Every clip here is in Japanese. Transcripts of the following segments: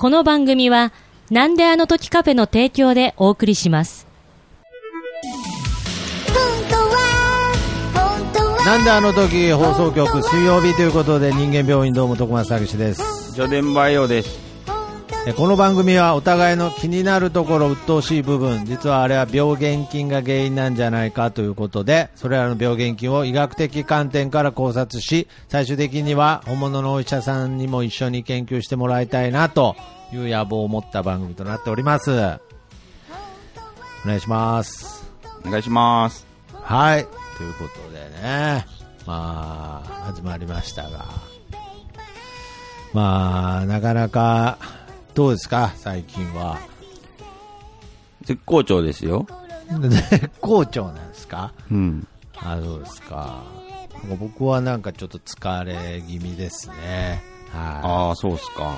この番組は、なんであの時カフェの提供でお送りします。なんであの時放送局水曜日ということで人間病院どうも徳松武史ですジョデンバイオです。えこの番組はお互いの気になるところ鬱陶しい部分実はあれは病原菌が原因なんじゃないかということでそれらの病原菌を医学的観点から考察し最終的には本物のお医者さんにも一緒に研究してもらいたいなという野望を持った番組となっておりますお願いしますお願いします。はい。ということでね、まあ、始まりましたが、まあ、なかなか、どうですか、最近は。絶好調ですよ。絶好調なんですか？うん。あ、そうですか？僕はなんかちょっと疲れ気味ですね。はい。ああ、そうっすか。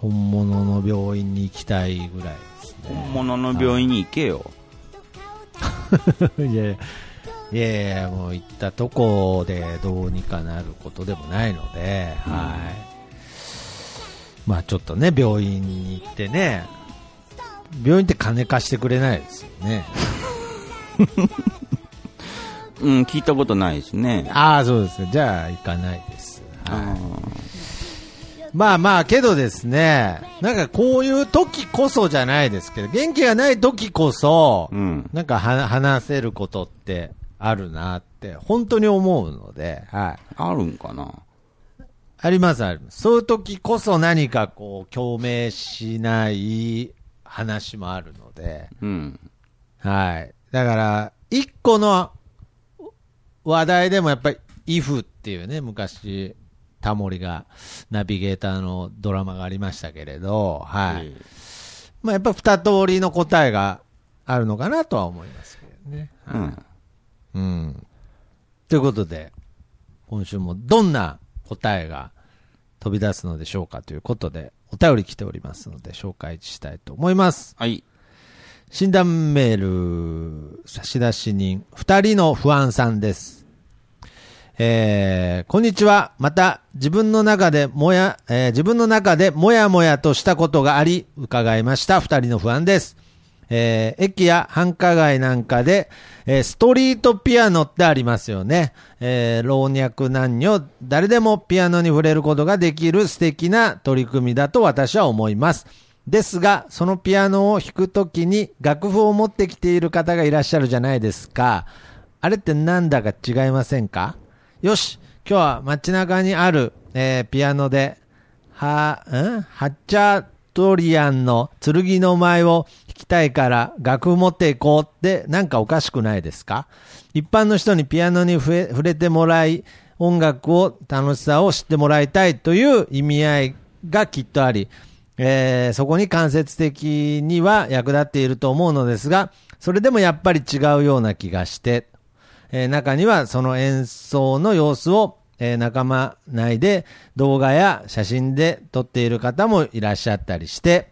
本物の病院に行きたいぐらいですね。本物の病院に行けよ。いやいや、いやいや、もう行ったとこでどうにかなることでもないので、はい。まあちょっとね、病院に行ってね、病院って金貸してくれないですよね。うん、聞いたことないですね。ああ、そうですじゃあ行かないです。あはい。まあまあ、けどですね、なんかこういう時こそじゃないですけど、元気がない時こそ、ーうん。なんかは話せることってあるなって、本当に思うので、はい。あるんかなあります、あります。そういう時こそ何かこう、共鳴しない話もあるので、うん。はい。だから、一個の話題でもやっぱり、イフっていうね、昔、タモリがナビゲーターのドラマがありましたけれど、はい。まあやっぱ二通りの答えがあるのかなとは思いますけどね。うん。うん。ということで、今週もどんな答えが飛び出すのでしょうかということで、お便り来ておりますので紹介したいと思います。はい。診断メール、差出人、二人の不安さんです。えー、こんにちは。また、自分の中でもや、えー自分の中でもやもやとしたことがあり、伺いました。二人の不安です。えー駅や繁華街なんかで、えーストリートピアノってありますよね。えー老若男女、誰でもピアノに触れることができる素敵な取り組みだと私は思います。ですが、そのピアノを弾くときに楽譜を持ってきている方がいらっしゃるじゃないですか。あれってなんだか違いませんか？よし、今日は街中にある、えーピアノで、は、ん？ハッチャートリアンの剣の舞を弾きたいから楽譜持っていこうってなんかおかしくないですか？一般の人にピアノに触れてもらい、音楽を楽しさを知ってもらいたいという意味合いがきっとあり、えーそこに間接的には役立っていると思うのですが、それでもやっぱり違うような気がして、えー中にはその演奏の様子を、えー仲間内で動画や写真で撮っている方もいらっしゃったりして、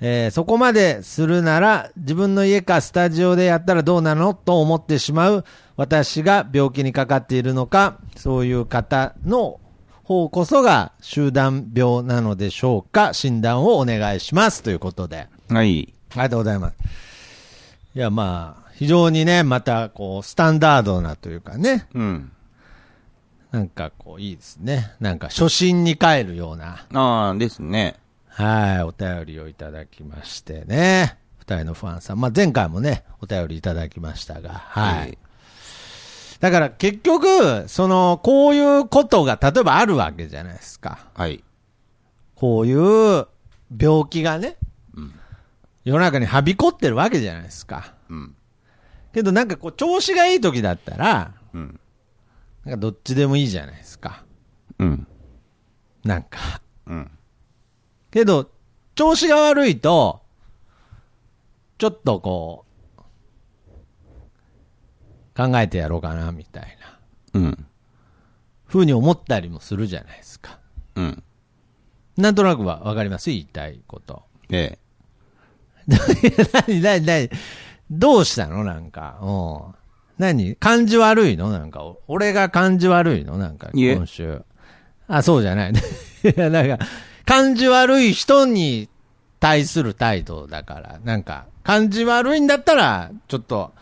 えーそこまでするなら自分の家かスタジオでやったらどうなのと思ってしまう私が病気にかかっているのか、そういう方の方こそが集団病なのでしょうか診断をお願いしますということで。はい。ありがとうございます。いや、まあ、非常にね、また、こう、スタンダードなというかね、うん。なんかこう、いいですね。なんか、初心に帰るような、ああ、ですね。はい、お便りをいただきましてね。二人のファンさん。まあ、前回もね、お便りいただきましたが、はい。だから、結局、その、こういうことが、例えばあるわけじゃないですか。はい。こういう病気がね、うん世の中にはびこってるわけじゃないですか。うん。けどなんかこう調子がいい時だったら、うん。なんかどっちでもいいじゃないですか。うん。なんか。うん。けど、調子が悪いと、ちょっとこう、考えてやろうかな、みたいな、うん。ふうに思ったりもするじゃないですか。うん。なんとなくはわかります？言いたいこと。ええ。何、何、何、どうしたの？なんか。うん。何？感じ悪いの？なんか、俺が感じ悪いの？なんか、今週。あ、そうじゃない。いや、なんか、感じ悪い人に対する態度だから、なんか、感じ悪いんだったら、ちょっと、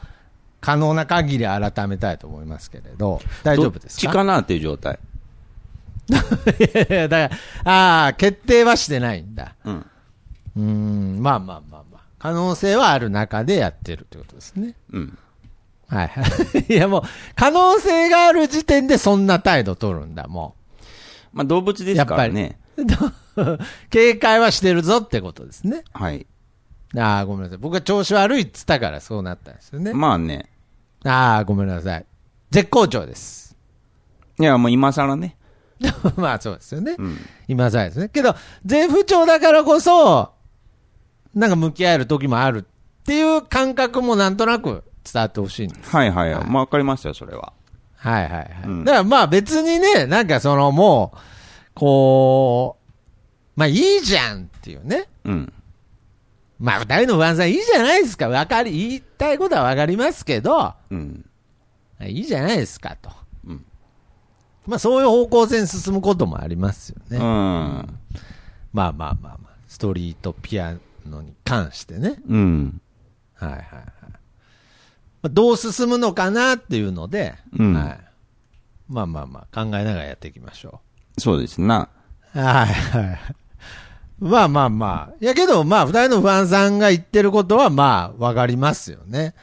可能な限り改めたいと思いますけれど、大丈夫ですか？どっちかな？っていう状態。いやいやだから、ああ、決定はしてないんだ。うん。うーん、まあまあまあまあ。可能性はある中でやってるってことですね。うん。はいはい。いやもう、可能性がある時点でそんな態度取るんだ、もまあ動物ですからね。う。警戒はしてるぞってことですね。はい。ああ、ごめんなさい。僕が調子悪いっつったからそうなったんですよね。まあね。ああ、ごめんなさい。絶好調です。いや、もう今更ね。まあそうですよね。うん。今さえですね。けど、絶不調だからこそ、なんか向き合える時もあるっていう感覚もなんとなく伝わってほしいんです。はいはいはい。まあわかりましたよ、それは。はいはいはい。うんだからまあ別にね、なんかそのもう、こう、まあいいじゃんっていうね。うん。まあ二人の不安さんいいじゃないですか。わかり、言いたいことはわかりますけど、うん。いいじゃないですかと。うんまあそういう方向性に進むこともありますよね。うん。まあまあまあまあ、ストリートピアノに関してね。うん。はいはいどう進むのかなっていうので、うんはい。まあまあまあ、考えながらやっていきましょそうですな。う。はいはい。まあまあまあ。いやけど、まあ、二人の不安さんが言ってることは、まあ、わかりますよね。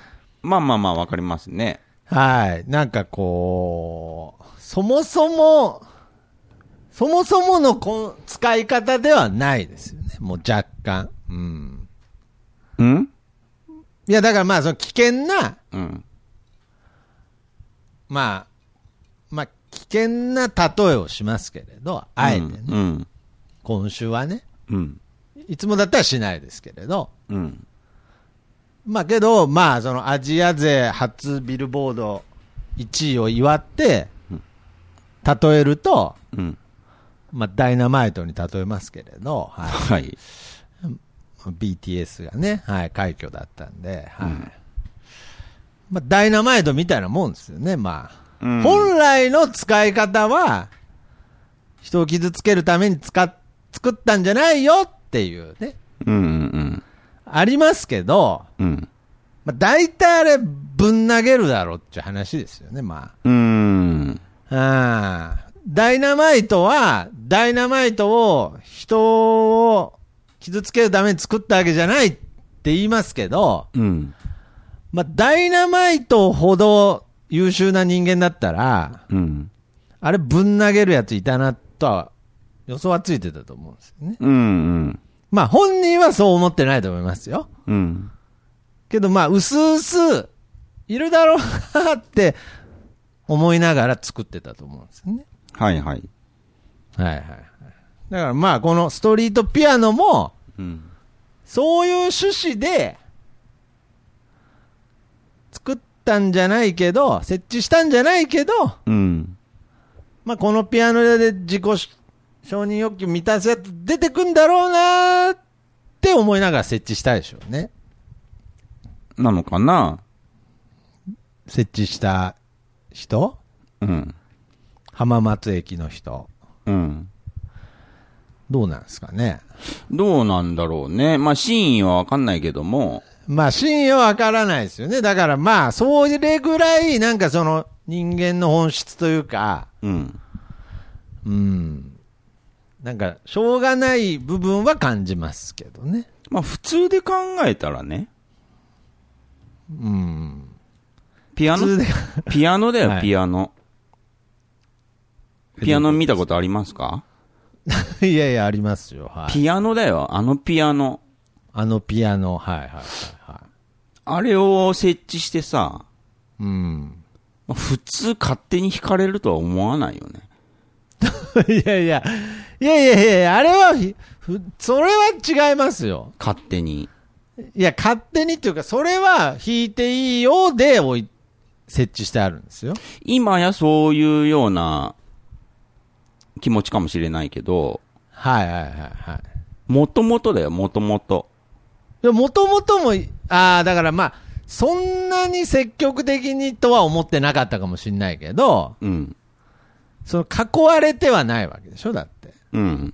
まあまあまあわかりますね。はい。なんかこう、そもそも、そもそものこん使い方ではないですよね。もう若干。うん。うん？いや、だからまあ、その危険な、うん。まあ、まあ、危険な例えをしますけれど、あえてね、うん。今週はね、うん。いつもだったらしないですけれど、うん。まあけど、まあ、そのアジア勢初ビルボード1位を祝って、例えると、うん。まあ、ダイナマイトに例えますけれど、ははい。い、BTS がね、はい、快挙だったんで、はい。うんまあ、ダイナマイトみたいなもんですよね、まあ。うん本来の使い方は、人を傷つけるために使っ、作ったんじゃないよっていうね、うんうんありますけど、うん。うん。まあ、大体あれ、ぶん投げるだろうっていう話ですよね、まうーん。あ。ああダイナマイトは、ダイナマイトを人を傷つけるために作ったわけじゃないって言いますけど、うん。まあ、ダイナマイトほど優秀な人間だったら、うん。あれぶん投げるやついたなとは予想はついてたと思うんですよね。うんうん。まあ本人はそう思ってないと思いますよ。うん。けどまあ、うすうす、いるだろうなって思いながら作ってたと思うんですよね。はいはい。はいはいはい。だからまあ、このストリートピアノも、うん。そういう趣旨で、作ったんじゃないけど、設置したんじゃないけど、うん。まあ、このピアノで自己承認欲求満たすやつ出てくんだろうなーって思いながら設置したでしょうね。なのかな？設置した人？うん。浜松駅の人。うん。どうなんですかね？どうなんだろうね。まあ、真意はわかんないけども、まあ、真意はわからないですよね。だからまあ、それぐらい、なんかその、人間の本質というか、うん。うん。なんか、しょうがない部分は感じますけどね。まあ、普通で考えたらね、うん。ピアノ？ピアノだよ、はいピアノ。ピアノ見たことありますか？いやいや、ありますよ。はい。ピアノだよ、あのピアノ。あのピアノ、はいはいはいはあれを設置してさ、い。うん。まあ普通勝手に弾かれるとは思わないよね。いやいや、いやいやいや、あれはそれは違いますよ。勝手に。いや、勝手にっていうか、それは弾いていいよでおい設置してあるんですよ。今やそういうような気持ちかもしれないけど、はいはいはいはい。もともとだよ、もともと。でもともとも、ああ、だからまあ、そんなに積極的にとは思ってなかったかもしれないけど、うん。その囲われてはないわけでしょ、だって。うん。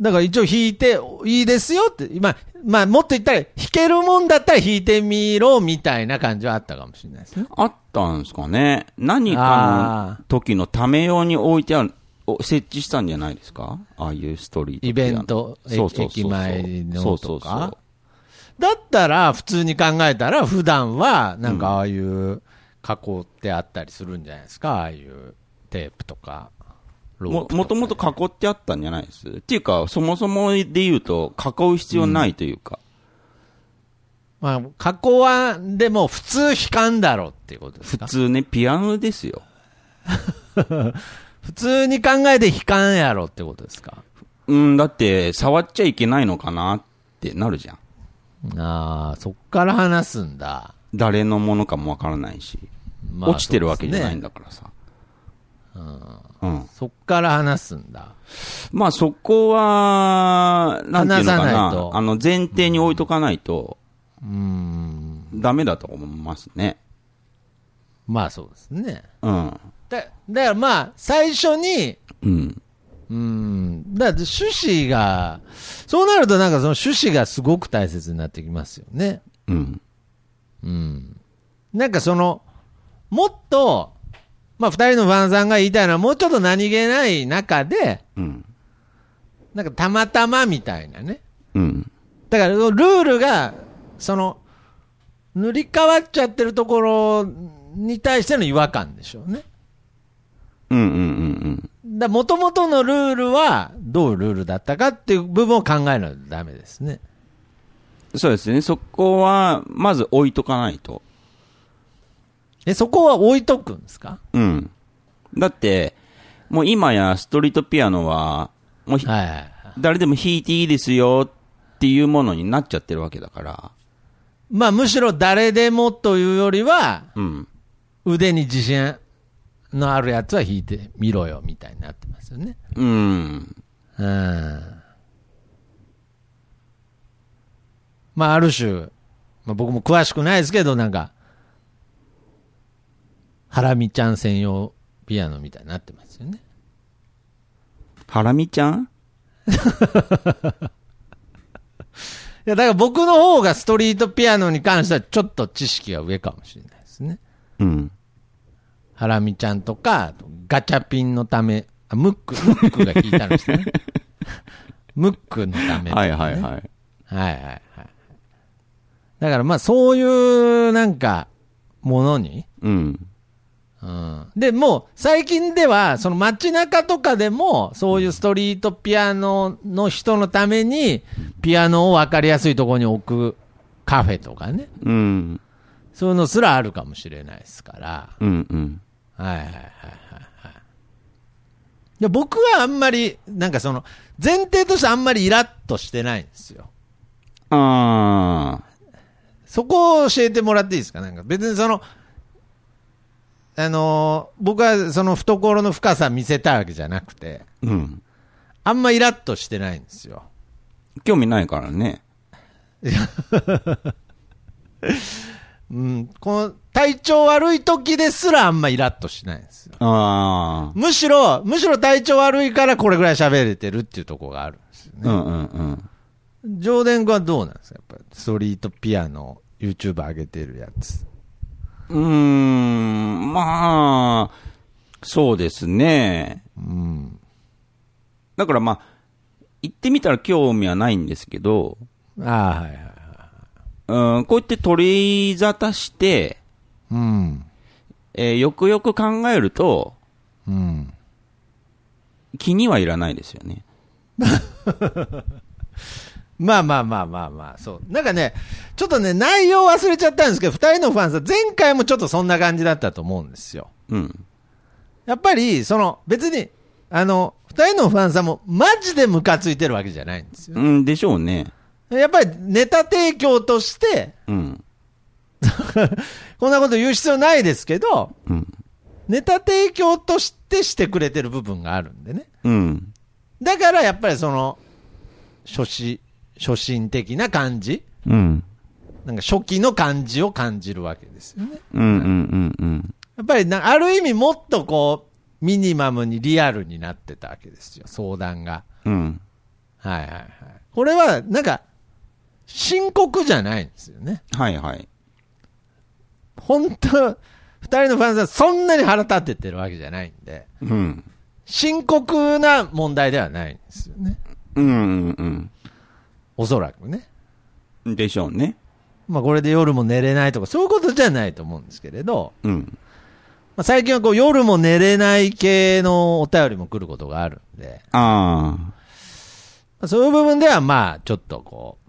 だから一応弾いていいですよって、まあ、まあ、もっと言ったら、弾けるもんだったら弾いてみろみたいな感じはあったかもしれないですね。あったんですかね。何かの時のため用に置いてある、お設置したんじゃないですか？ああいうストリートイベントそうそうそうそう。駅前のそうとかそうそう。だったら、普通に考えたら、普段は、なんかああいう加工ってあったりするんじゃないですか、ああいうテープとか、ロープとか。ももともと囲ってあったんじゃないです？っていうか、そもそもで言うと、囲う必要ないというか。まあ、加工は、でも普通弾かんだろうっていうことですか？普通ね、ピアノですよ。普通に考えて弾かんやろってことですか？うん、だって、触っちゃいけないのかなってなるじゃん。ああ、そっから話すんだ。誰のものかもわからないし。まあ落ちてるわけじゃないんだ。だからさ。うん。そっから話すんだ。まあそこは、なんていうのか話さないなと。あの、前提に置いとかないと、うーん。ダメだと思いますね。まあそうですね。うん。だだからまあ、最初に、うん。うーん。だから趣旨が、そうなるとなんかその趣旨がすごく大切になってきますよね。うん。うん。なんかその、もっと、まあ二人のファンさんが言いたいのはもうちょっと何気ない中で、うん。なんかたまたまみたいなね。うん。だからルールが、その、塗り替わっちゃってるところに対しての違和感でしょうね。うんうんうんだもともとのルールはどうルールだったかっていう部分を考えないとダメですね。うん。そうですね。そこは、まず置いとかないと。え、そこは置いとくんですか？うん。だって、もう今やストリートピアノは、もうはい。誰でも弾いていいですよっていうものになっちゃってるわけだから。まあむしろ誰でもというよりは、うん。腕に自信のあるやつは弾いてみろよみたいになってますよね。うん。うん。まあある種、まあ、僕も詳しくないですけど、なんか、ハラミちゃん専用ピアノみたいになってますよね。ハラミちゃん？いや、だから僕の方がストリートピアノに関してはちょっと知識が上かもしれない。うん。ハラミちゃんとか、ガチャピンのため、あムック、ムックが弾いたのですね。ムックのためね、はいはいはい。はいはいはい。だからまあそういうなんかものに、うん。うん、で、もう最近ではその街中とかでもそういうストリートピアノの人のためにピアノを分かりやすいところに置くカフェとかね、うん。そういうのすらあるかもしれないですから。うんうん。はいはいはいはいはい。で僕はあんまり、なんかその、前提としてあんまりイラッとしてないんですよ。あそこを教えてもらっていいですか？なんか別にその、あのー僕はその懐の深さ見せたいわけじゃなくて、ー。うん。あんまイラッとしてないんですよ。興味ないからね。うん。この体調悪い時ですらあんまイラッとしないんですよ。ああ。むしろ、むしろ体調悪いからこれぐらい喋れてるっていうところがあるんですよね。うんうんうん。上田君はどうなんですか？やっぱストリートピアノ、YouTube 上げてるやつ。うーん、まあ、そうですね。うん。だからまあ、言ってみたら興味はないんですけど、ああ、はいはい。うん、こうやって取り沙汰して、うん。えーよくよく考えると、うん。気にはいらないですよね。まあまあまあまあまあ、そう。なんかね、ちょっとね、内容忘れちゃったんですけど、二人のファンさん、前回もちょっとそんな感じだったと思うんですよ。うん。やっぱり、その、別に、あの、二人のファンさんも、マジでムカついてるわけじゃないんですよ。うん、でしょうね。やっぱり、ネタ提供として、うん。こんなこと言う必要ないですけど、うん。ネタ提供としてしてくれてる部分があるんでね。うん。だからやっぱりその、初心、初心的な感じうん。なんか初期の感じを感じるわけですよね。うんうんうんうん。やっぱりな、ある意味もっとこう、ミニマムにリアルになってたわけですよ、相談が。うん。はいはいはい。これは、なんか、深刻じゃないんですよね。はいはい。本当二人のファンさんそんなに腹立ってってるわけじゃないんで、うん。深刻な問題ではないんですよね。うんうんおそらくね。うん。でしょうね。まあこれで夜も寝れないとか、そういうことじゃないと思うんですけれど、うん。まあ、最近はこう夜も寝れない系のお便りも来ることがあるんで、あまあそういう部分ではまあちょっとこう、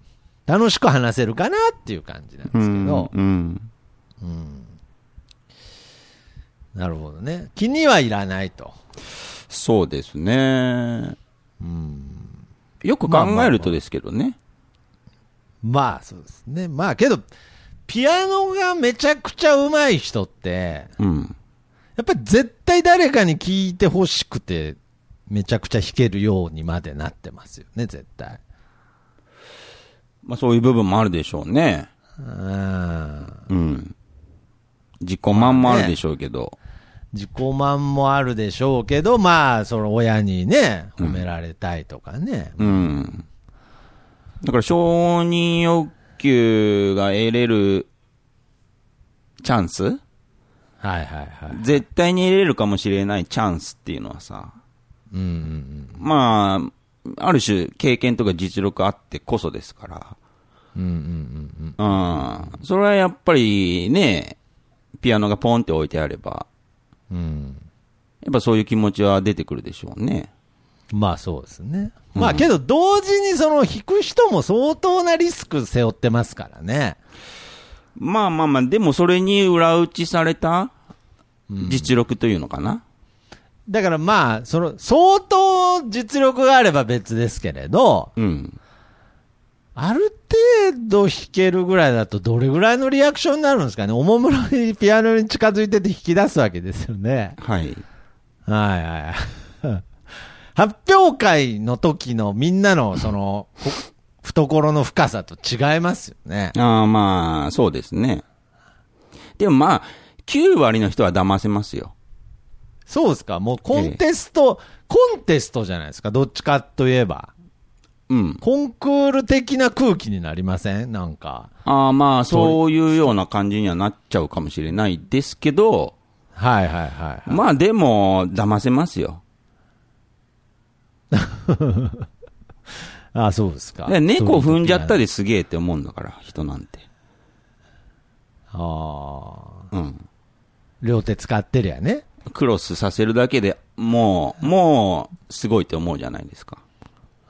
楽しく話せるかなっていう感じなんあ。ですけど、うん。なるほどね。気にはいらないと。そうですね。よく考えるとですけどね。まあそうですね。まあけど、ピアノがめちゃくちゃ上手い人って、うん。やっぱり絶対誰かに聞いてほしくて、めちゃくちゃ弾けるようにまでなってますよね、絶対。まあそういう部分もあるでしょうね。うん。うん。自己満もあるでしょうけど。自己満もあるでしょうけど、まあ、その親にね、褒められたいとかね。うん。だから承認欲求が得れるチャンス？はいはいはい。絶対に得れるかもしれないチャンスっていうのはさ、うんうんまあ、ある種経験とか実力あってこそですから。うん。うんうんうんうん。それはやっぱりね、ピアノがポンって置いてあれば、うん。うん。やっぱそういう気持ちは出てくるでしょうね。まあそうですね。まあけど同時にその弾く人も相当なリスク背負ってますからね。まあまあまあ、でもそれに裏打ちされた実力というのかな。だからまあ、その相当実力があれば別ですけれど、うん。ある程度弾けるぐらいだとどれぐらいのリアクションになるんですかね。おもむろにピアノに近づいてて弾き出すわけですよね。はい。はいはい。発表会の時のみんなのその、こ懐の深さと違いますよね。ああ、まあ、そうですね。でもまあ、9割の人は騙せますよ。そうですか？もうコンテスト、コンテストじゃないですか？どっちかといえば。うん。コンクール的な空気になりません？なんか。ああ、まあ、そういうような感じにはなっちゃうかもしれないですけど、はいはいはい、はい。まあでも、騙せますよ。あそうですか。で猫踏んじゃったり。りすげえって思うんだから、人なんて。ああ。うん。両手使ってりゃね。クロスさせるだけでもう、もう、すごいって思うじゃないですか。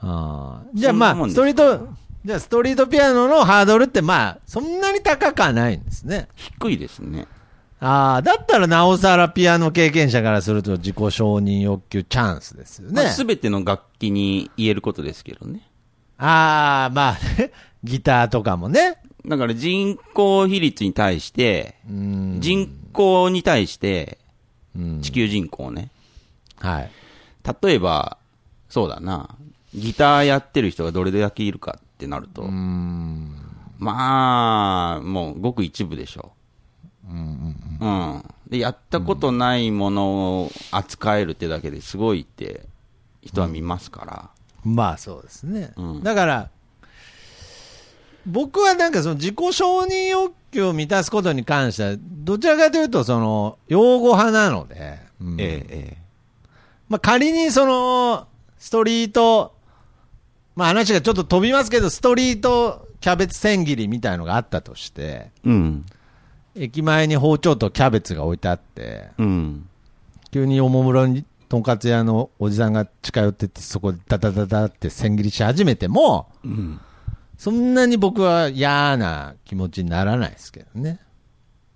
ああ。じゃあまあ、ストリート、じゃあストリートピアノのハードルってまあ、そんなに高くはないんですね。低いですね。ああ、だったらなおさらピアノ経験者からすると自己承認欲求チャンスですよね。すべての楽器に言えることですけどね。ああ、まあね、ギターとかもね。だから人口比率に対して、うん。人口に対して、うん地球人口ね。はい。例えば、そうだな、ギターやってる人がどれだけいるかってなると、うん。まあ、もうごく一部でしょう。うん。で、やったことないものを扱えるってだけですごいって人は見ますから。まあそうですね。うんだから、僕はなんかその自己承認欲求を満たすことに関しては、どちらかというとその、用語派なので、うんええ、えまあ仮にその、ストリート、まあ話がちょっと飛びますけど、ストリートキャベツ千切りみたいのがあったとして、え。うん。駅前に包丁とキャベツが置いてあって、うん。急におもむろにとんかつ屋のおじさんが近寄ってって、そこでダダダダって千切りし始めても、うん。そんなに僕は嫌な気持ちにならないですけどね。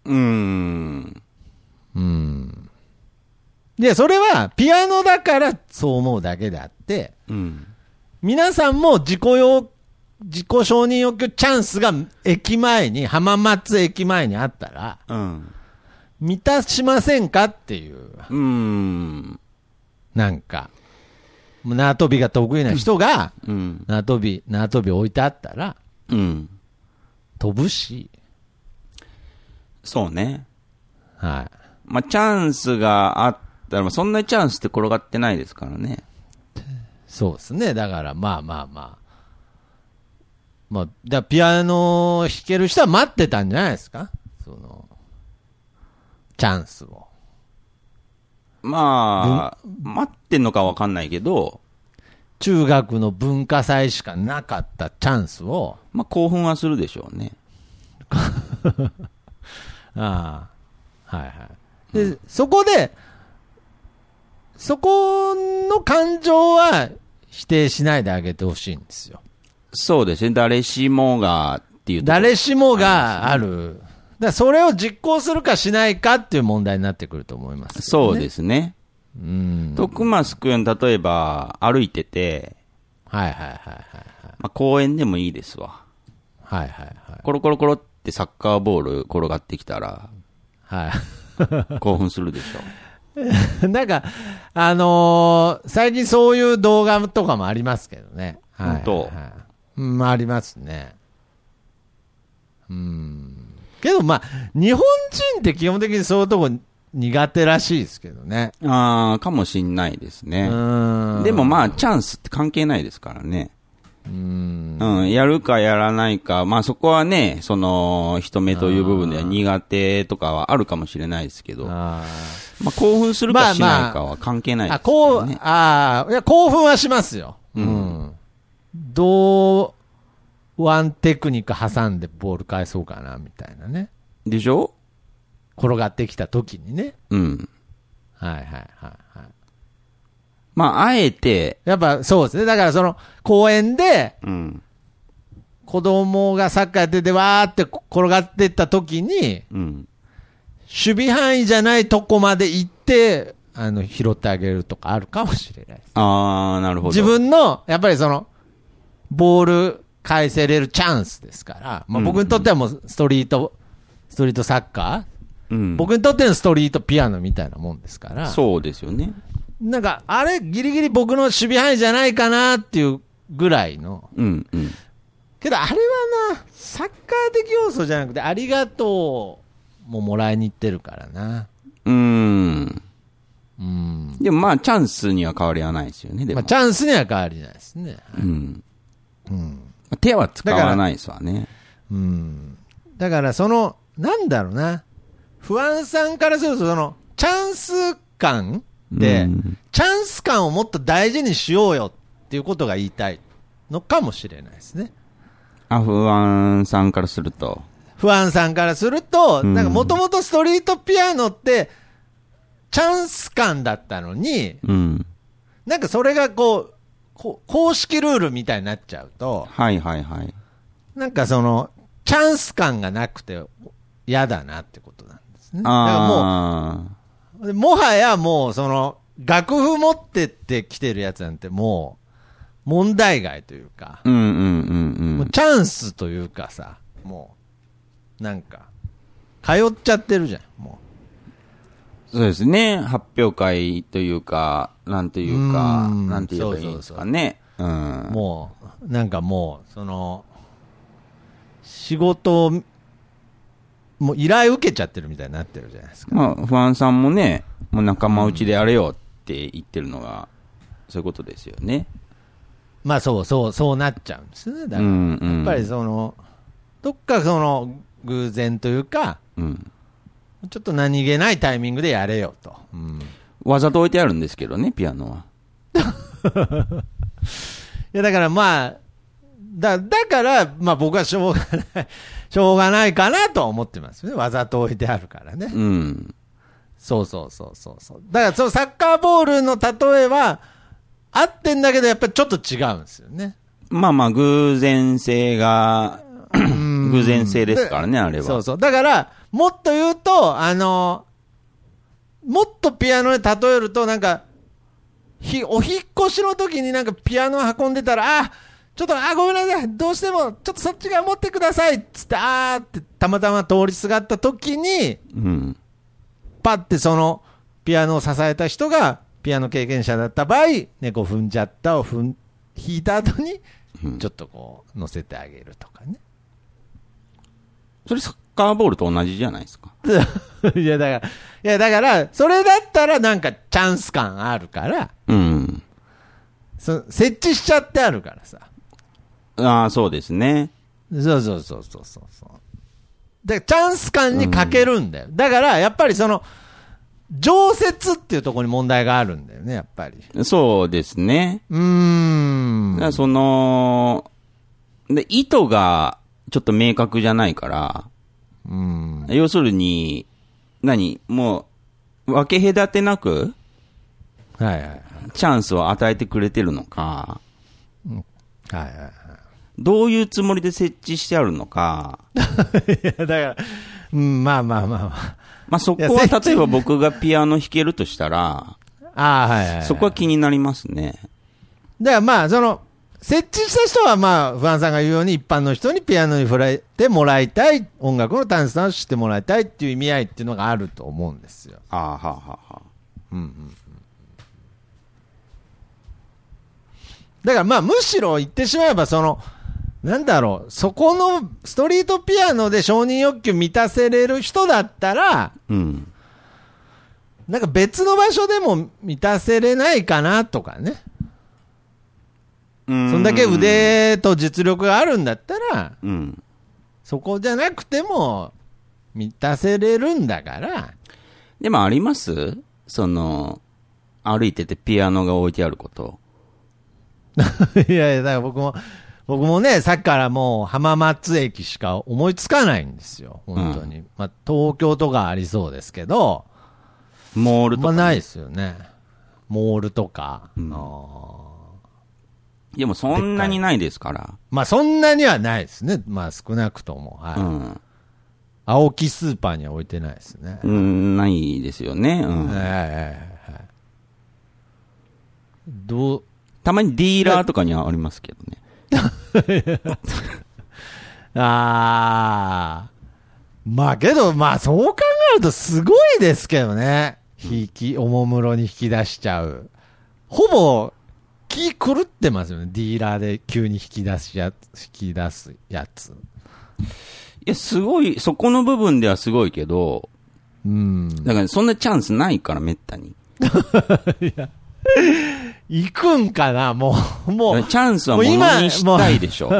うーん。うん。で、それはピアノだからそう思うだけであって、うん。皆さんも自己用、自己承認欲求チャンスが駅前に、浜松駅前にあったら、うん。満たしませんかっていう、うーん。なんか、縄跳びが得意な人が、うん。縄跳び、縄跳び置いてあったら、うん。飛ぶし、そうね。はい。まあ、チャンスがあったら、まあそんなにチャンスって転がってないですからね。そうですね。だから、まあまあまあ。まあ、だからピアノ弾ける人は待ってたんじゃないですか？その、チャンスを。まあ、待ってんのかわかんないけど、中学の文化祭しかなかったチャンスを、まあ興奮はするでしょうね。ああ、はいはい。で、そこで、そこの感情は否定しないであげてほしいんですよ。そうですね。誰しもがっていうとこ誰しもがある。だそれを実行するかしないかっていう問題になってくると思います、。そうですすね。うん。徳増くん、例えば歩いてて、はいはいはいはい。まあ、公園でもいいですわ。はいはいはい。コロコロコロってサッカーボール転がってきたら、はい。興奮するでしょ。なんか、あのー最近そういう動画とかもありますけどね。はい、本当はいうん、ありますね。うん。けどまあ、日本人って基本的にそういうとこ苦手らしいですけどね。ああ、かもしんないですうね。ん。でもまあ、チャンスって関係ないですからね。うん。うん、やるかやらないか、まあそこはね、その、人目という部分では苦手とかはあるかもしれないですけど、まああ興奮するまあかしないかは関係ないですからこう、ね。ああ、いや、興奮はしますよ。ううんん。どう、ワンテクニック挟んでボール返そうかな、みたいなね。でしょ？転がってきた時にね。うん。はいはいはいはい。まあ、あえて、やっぱそうですね。だからその公園でうん、子供がサッカーやっててわーって転がってった時に、うん。守備範囲じゃないとこまで行って、あの、拾ってあげるとかあるかもしれないです。ああ、なるほど。自分の、やっぱりその、ボール返せれるチャンスですから、まあ、うん僕にとってはもうストリート、ストリートサッカー、うん、僕にとってのストリートピアノみたいなもんですから、そうですよね。なんか、あれ、ギリギリ僕の守備範囲じゃないかなっていうぐらいの、うん、うん。けどあれはな、サッカー的要素じゃなくて、ありがとうももらいに行ってるからな。うーん。うん。でもまあ、チャンスには変わりはないですよね、でも。まあ、チャンスには変わりないですね。うん。うん。手は使わないですわね。うん。だから、その、なんだろうな。不安さんからすると、その、チャンス感で、うんチャンス感をもっと大事にしようよっていうことが言いたいのかもしれないですね。アフワンさんからすると。不安さんからすると、うんなんかもともとストリートピアノって、チャンス感だったのに、うん。なんかそれがこう、こう公式ルールみたいになっちゃうと、はいはいはい。なんかその、チャンス感がなくて嫌だなってことなんですね。だからもあう、もはやもうその、楽譜持ってってきてるやつなんてもう、問題外というか、あ。うんうんうんう。もうんチャンスというかさ、もう、なんか、通っちゃってるじゃん、もそうですね。発表会というか、なんていうか、うんなんて言えばいいんですかね。うんう。。もう、なんかもう、その、仕事を、もう依頼受けちゃってるみたいになってるじゃないですか。まあ、不安さんもね、もう仲間内でやれよって言ってるのが、そういうことですよね。まあそうそう、そうなっちゃうんですね。だから、うんうんやっぱりその、どっかその、偶然というか、うん。ちょっと何気ないタイミングでやれよと。うんわざと置いてあるんですけどね、ピアノは。いや、だからまあ、だだから、まあ僕はしょうがない、しょうがないかなとは思ってますよね。わざと置いてあるからね。うん。そうそうそうそうそう。だからそのサッカーボールの例えは、合ってんだけどやっぱりちょっと違うんですよね。まあまあ、偶然性が、偶然性ですからね、あれは。そうそう。だから、もっと言うと、あの、もっとピアノで例えると、なんか、ひ、お引っ越しの時になんかピアノ運んでたら、あ、ちょっと、あ、ごめんなさい。どうしても、ちょっとそっち側持ってください。つって、あーって、たまたま通りすがった時に、うん。パってその、ピアノを支えた人が、ピアノ経験者だった場合、猫踏んじゃったを踏ん、弾いた後に、うんちょっとこう、乗せてあげるとかね。それサッカーボールと同じじゃないですか。いや、だから、いや、だから、それだったらなんかチャンス感あるから、うん。そ設置しちゃってあるからさ。ああ、そうですね。そうそうそうそうそうそう。で、チャンス感に欠けるんだよ。だから、やっぱりその、常設っていうところに問題があるんだよね、やっぱり。そうですね。うーん。だからその、で、意図がちょっと明確じゃないから、うん。要するに、何？もう、分け隔てなく、はいはいはい。チャンスを与えてくれてるのか、はいはいはい。どういうつもりで設置してあるのか、いや、だから、うん、まあまあまあまあ。まあ、そこは例えば僕がピアノ弾けるとしたら、ああ、はいはい、はい。そこは気になりますね。だからまあ、その、設置した人はまあ、不安さんが言うように一般の人にピアノに触れてもらいたい、音楽の楽しさを知ってもらいたいっていう意味合いっていうのがあると思うんですよ。ああ、はあ、はあ、はあ。うんうん。だからまあ、むしろ言ってしまえば、その、なんだろう、そこのストリートピアノで承認欲求満たせれる人だったら、うん。なんか別の場所でも満たせれないかなとかね。そそんだけ腕と実力があるんだったら、うん。そこじゃなくても満たせれるんだから、でもあります？その、歩いててピアノが置いてあること。いやいや、だから僕も、僕もね、さっきからもう浜松駅しか思いつかないんですよ、本当に。まあ、東京とかありそうですけど、モールとか、まあないですよね。モールとか。うんあーでもそんなにないですから。まあそんなにはないですね。まあ少なくとも。はい。うん。青木スーパーには置いてないですね。うん、ないですよね。うん。はいはいはいはい。どう、たまにディーラーとかにはありますけどね。ああ。まあけど、まあそう考えるとすごいですけどね。引き、おもむろに引き出しちゃう。ほぼ、気狂ってますよね。ディーラーで急に引き出すやつ、引き出すやつ。いや、すごい、そこの部分ではすごいけど、うん。だからそんなチャンスないから、めったに。行くんかな？もう、もう。チャンスはももう今のにしたいでしょ。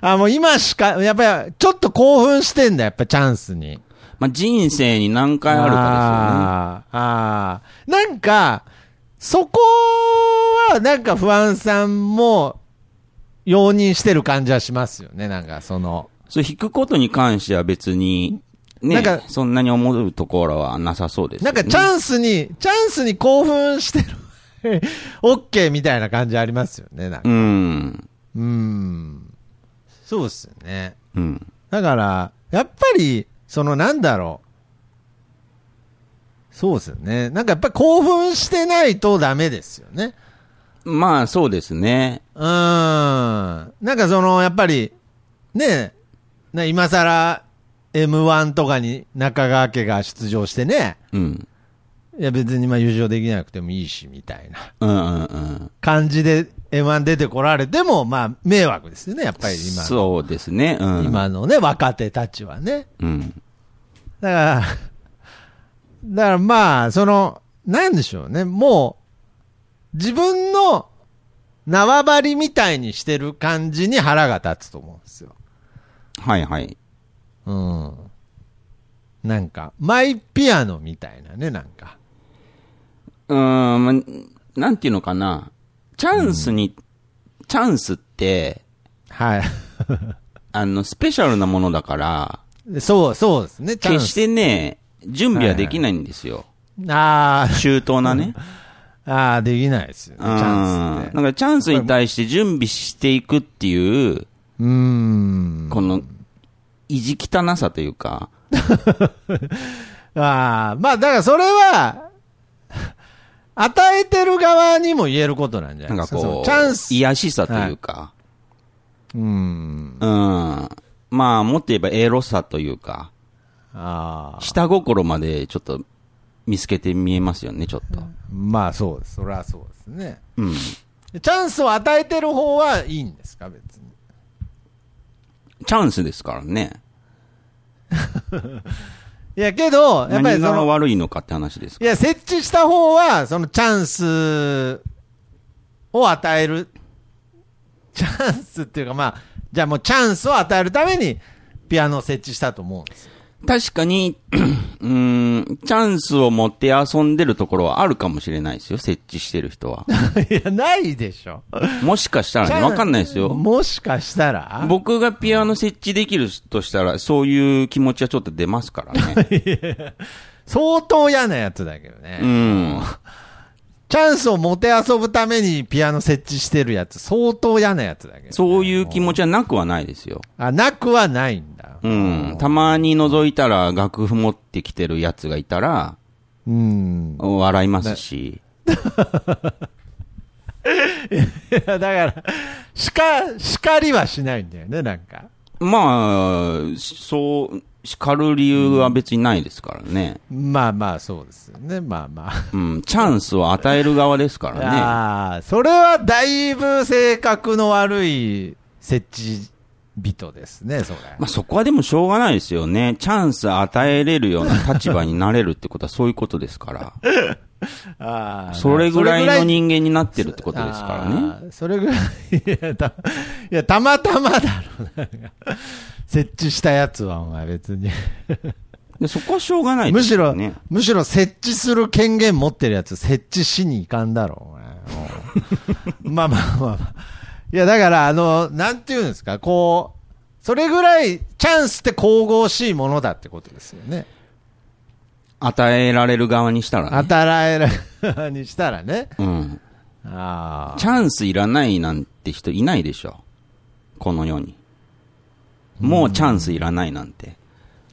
あ、もう今しか、やっぱり、ちょっと興奮してんだ、やっぱチャンスに。まあ、人生に何回あるかあーあー。なんか、そこは、なんか不安さんも、容認してる感じはしますよね、なんかその。そう、弾くことに関しては別に、ね、なんかそんなに思うところはなさそうですよね。なんかチャンスに、チャンスに興奮してる。オッケーみたいな感じありますよね、なんか。うん。うん。そうっすよね。うん。だから、やっぱり、そのなんだろう。そうですよね。なんかやっぱり興奮してないとダメですよね。まあ、そうですね。うーん。なんかその、やっぱり、ねえ、今更 M1 とかに中川家が出場してね、うん。いや別にまあ優勝できなくてもいいし、みたいなうんうんうん。感じで M1 出てこられても、まあ迷惑ですよね、やっぱり今の。そうですね。うん。今のね、若手たちはね。うん。だから、だからまあ、その、なんでしょうね、もう、自分の縄張りみたいにしてる感じに腹が立つと思うんですよ。はいはい。うん。なんか、マイピアノみたいなね、なんか。うーん、まあなんていうのかな。チャンスに、チャンスって、はい。あの、スペシャルなものだから、そう、そうですね、チャンス決してね、準備はできないんですよ。あ周到なね。あ、ああ、できないですよね、チうん。ャンスって。だからチャンスに対して準備していくっていう、うーん。この、意地汚さというか、ああ、まあ、だからそれは、与えてる側にも言えることなんじゃなないですか。そんかこう、のチャンス。癒しさというか、うん。うん。まあ、もっと言えばエロさというか、ああ。下心までちょっと見つけて見えますよね、ちょっと。まあそうです。それはそうですね。うん。チャンスを与えてる方はいいんですか、別に。チャンスですからね。いや、けど、やっぱりその、悪いのかって話ですいや、設置した方は、そのチャンスを与える、チャンスっていうかまあ、じゃあもうチャンスを与えるために、ピアノを設置したと思うんですよ。確かに、うーん、チャンスを持って遊んでるところはあるかもしれないですよ、設置してる人は。いや、ないでしょ。もしかしたらね、わかんないですよ。もしかしたら？僕がピアノ設置できるとしたら、そういう気持ちはちょっと出ますからね。相当嫌なやつだけどね。うん。チャンスをもて遊ぶためにピアノ設置してるやつ、相当嫌なやつだけど、ね。そういう気持ちはなくはないですよ。あ、なくはないんだ。うん。たまに覗いたら楽譜持ってきてるやつがいたら、うん。笑いますし。いや、だから、叱、叱りはしないんだよね、なんか。まあ、そう、叱る理由は別にないですからね。まあまあ、そうですよね。まあまあ。うん。チャンスを与える側ですからね。ああ、それはだいぶ性格の悪い設置人ですね、それ。まあそこはでもしょうがないですよね。チャンス与えれるような立場になれるってことはそういうことですから。ああそれぐらいの人間になってるってことですからね。それぐらい、いや、たいやたまたまだろうな。設置したやつは、お前別に。でそこはしょうがないでむしろ。むしろ設置する権限持ってるやつ、設置しに行かんだろう、お前 まあまあまあまあ。いや、だから、あの、なんていうんですか、こう、それぐらい、チャンスって神々しいものだってことですよね。与えられる側にしたらね。与えられ にしたらね。うん。あチャンスいらないなんて人いないでしょ。この世に。もうチャンスいらないなんて。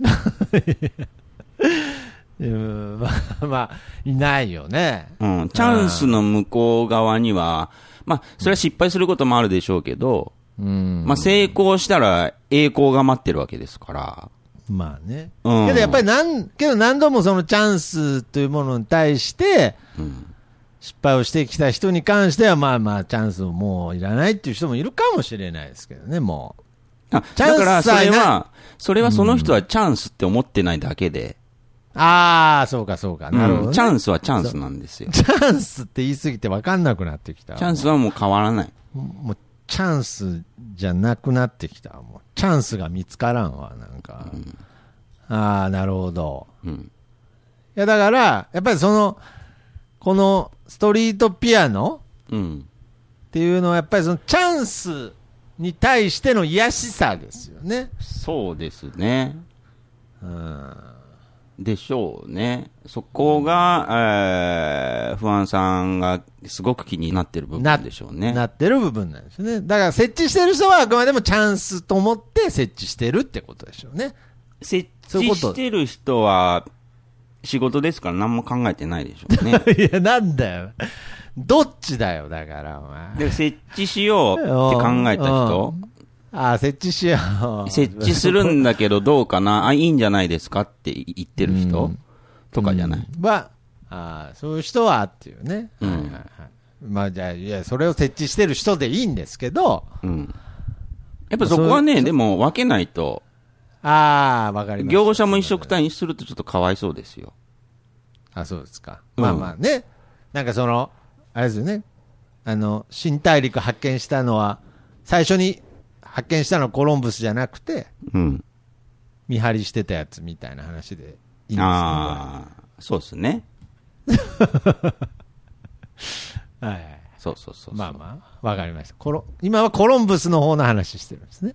あ。うん、まあ、まあ、いないよね。うん。チャンスの向こう側には、まあ、それは失敗することもあるでしょうけど、うん。まあ、成功したら栄光が待ってるわけですから。まあね。うんけどやっぱりなん、けど何度もそのチャンスというものに対して、うん。失敗をしてきた人に関しては、まあまあ、チャンスをもういらないっていう人もいるかもしれないですけどね、もう。あ、チャンスだからそれは、それはその人はチャンスって思ってないだけで、ああ、そうかそうか。なるほど、ねうんチャンスはチャンスなんですよ。チャンスって言い過ぎて分かんなくなってきた。チャンスはもう変わらない。もう、チャンスじゃなくなってきた。もう、チャンスが見つからんわ、なんか。ああ、なるほど。うん。いや、だから、やっぱりその、このストリートピアノうん。っていうのは、やっぱりそのチャンスに対しての癒しさですよね。そうですね。うん。でしょうね。そこが、えー、不安さんがすごく気になってる部分でしょうね。なってる部分なんですね。だから設置してる人はあくまでもチャンスと思って設置してるってことでしょうね。設置してる人は、仕事ですから何も考えてないでしょうね。いや、なんだよ。どっちだよ、だから、お前。で、設置しようって考えた人、ああ、設置しよう。設置するんだけどどうかな、あ、いいんじゃないですかって言ってる人、うんとかじゃない？は、ああ、そういう人はっていうね。うんはいはいはい。まあじゃあ、いや、それを設置してる人でいいんですけど、うん。やっぱそこはそね、でも分けないと、ああ、わかりました。業者も一緒くたにするとちょっとかわいそうですよ。あ、そうですか。うんまあまあね。なんかその、あれですよね。あの、新大陸発見したのは、最初に発見したのはコロンブスじゃなくて、うん。見張りしてたやつみたいな話でいいんですか、ああ、そうですね。はいそうそうそう。まあまあ、わかりました。コロ今はコロンブスの方の話してるんですね。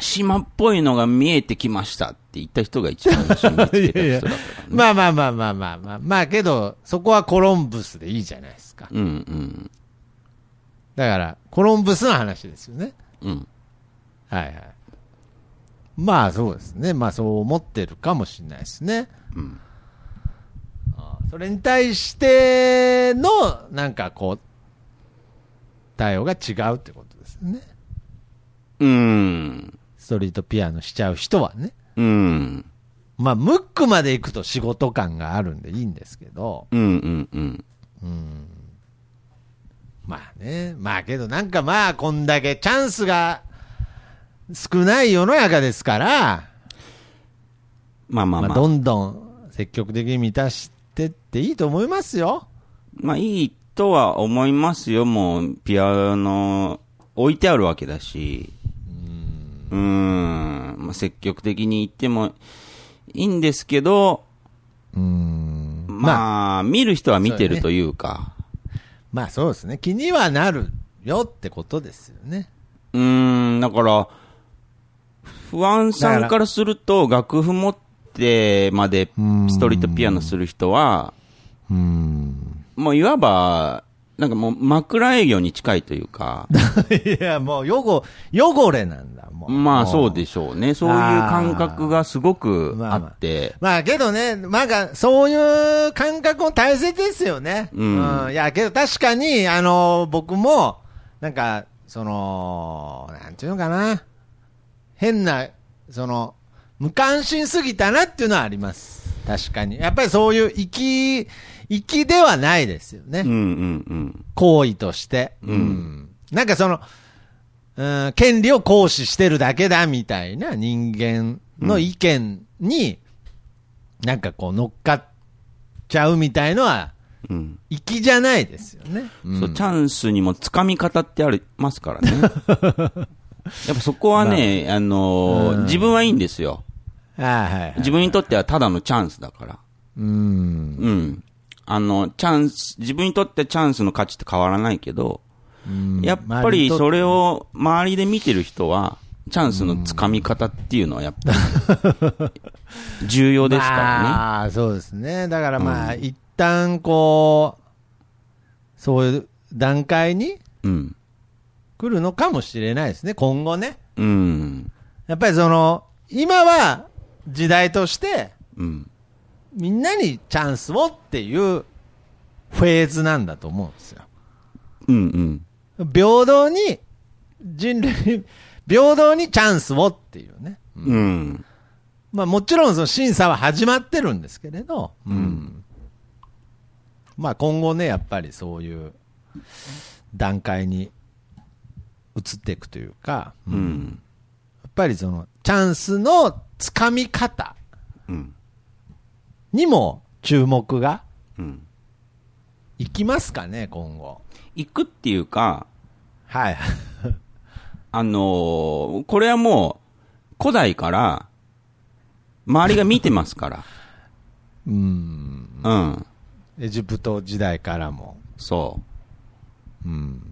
島っぽいのが見えてきましたって言った人が一番最初に見つけた人だったからね。まあまあまあまあまあまあ。まあけど、そこはコロンブスでいいじゃないですか。うんうん。だから、コロンブスの話ですよね。うん。はいはい。まあそうですね。まあそう思ってるかもしれないですね。うん。あそれに対しての、なんかこう、対応が違うってことですよね。うん。ストリートピアノしちゃう人はね。うん。まあ、ムックまで行くと仕事感があるんでいいんですけど、うんうんうん。うん。まあね。まあけどなんかまあ、こんだけチャンスが少ない世の中ですから、まあ、まあまあまあ。どんどん積極的に満たしてっていいと思いますよ。まあいいとは思いますよ、もう、ピアノ、置いてあるわけだし。うーん。まあ、積極的に行ってもいいんですけど、うん。まあ、まあ、見る人は見てるというか。まあそうですね。気にはなるよってことですよね。うーん、だから、不安さんからすると、楽譜持ってまでストリートピアノする人は、うん。もういわば、なんかもう枕営業に近いというか、いや、もう、汚、汚れなんだ、もう。まあそうす。でしょうね。そういう感覚がすごくあって、まあけどね、なんか、そういう感覚も大切ですよね。うんいや、けど確かに、あの、僕も、なんか、その、なんていうのかな。変な、その、無関心すぎたなっていうのはあります。確かに。やっぱりそういう粋、粋ではないですよね。うんうんうん。行為として。うんなんかその、うん、権利を行使してるだけだみたいな人間の意見に、なんかこう乗っかっちゃうみたいのは、うん粋じゃないですよね。うんそうチャンスにもつかみ方ってありますからね。やっぱそこはね、あのーうん自分はいいんですよ。はいはいはい。自分にとってはただのチャンスだから。うん。うん。あの、チャンス、自分にとってチャンスの価値って変わらないけど、うんやっぱりそれ、を周りで見てる人は、チャンスのつかみ方っていうのはやっぱり、重要ですからね。ああ、そうですね。だからまあ、一旦こう、そういう段階にうん。来るのかもしれないですね。今後ね。うん。やっぱりその、今は時代として、うん。みんなにチャンスをっていうフェーズなんだと思うんですよ。うんうん。平等に、人類、平等にチャンスをっていうね。うん。まあもちろんその審査は始まってるんですけれど、うん。まあ今後ね、やっぱりそういう段階に移っていくというか、うやん。っぱりそのチャンスのつかみ方うん。にも注目がうん。いきますかね、今後。行くっていうか、はい。あのーこれはもう、古代から、周りが見てますから。うん。うん。エジプト時代からも。そうん。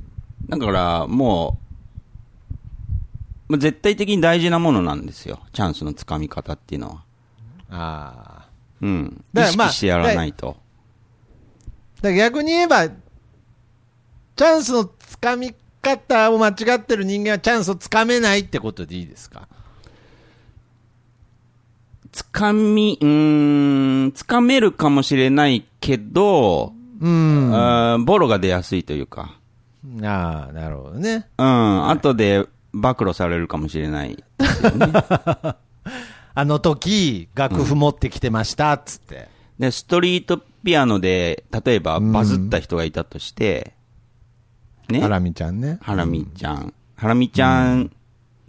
う。だから、もう、まあ絶対的に大事なものなんですよ。チャンスのつかみ方っていうのは。ああ。うん。意だからまあ識してやらないと。だから逆に言えば、チャンスのつかみ方を間違ってる人間はチャンスをつかめないってことでいいですか？つかみ、うーん、つかめるかもしれないけど、うん。ボロが出やすいというか。あ、なるほどね。うん。後で暴露されるかもしれない。あの時、楽譜持ってきてました、っつって。で、ストリートピアノで、例えばバズった人がいたとして、ね？ハラミちゃんね。ハラミちゃん。ハラミちゃん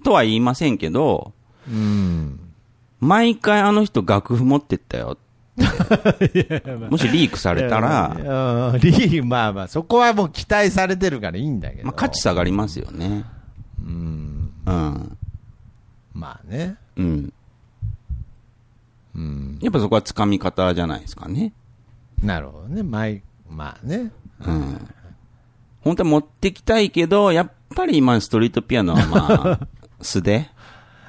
とは言いませんけど、うん。毎回あの人楽譜持ってったよ。もしリークされたら、うん、リーまあまあ、そこはもう期待されてるからいいんだけど。まあ、価値下がりますよね。うん。うん。まあね。うん。うん。やっぱそこは掴み方じゃないですかね。なるほどね。毎、まあね。うん。本当は持ってきたいけど、やっぱり今ストリートピアノはまあ、素で。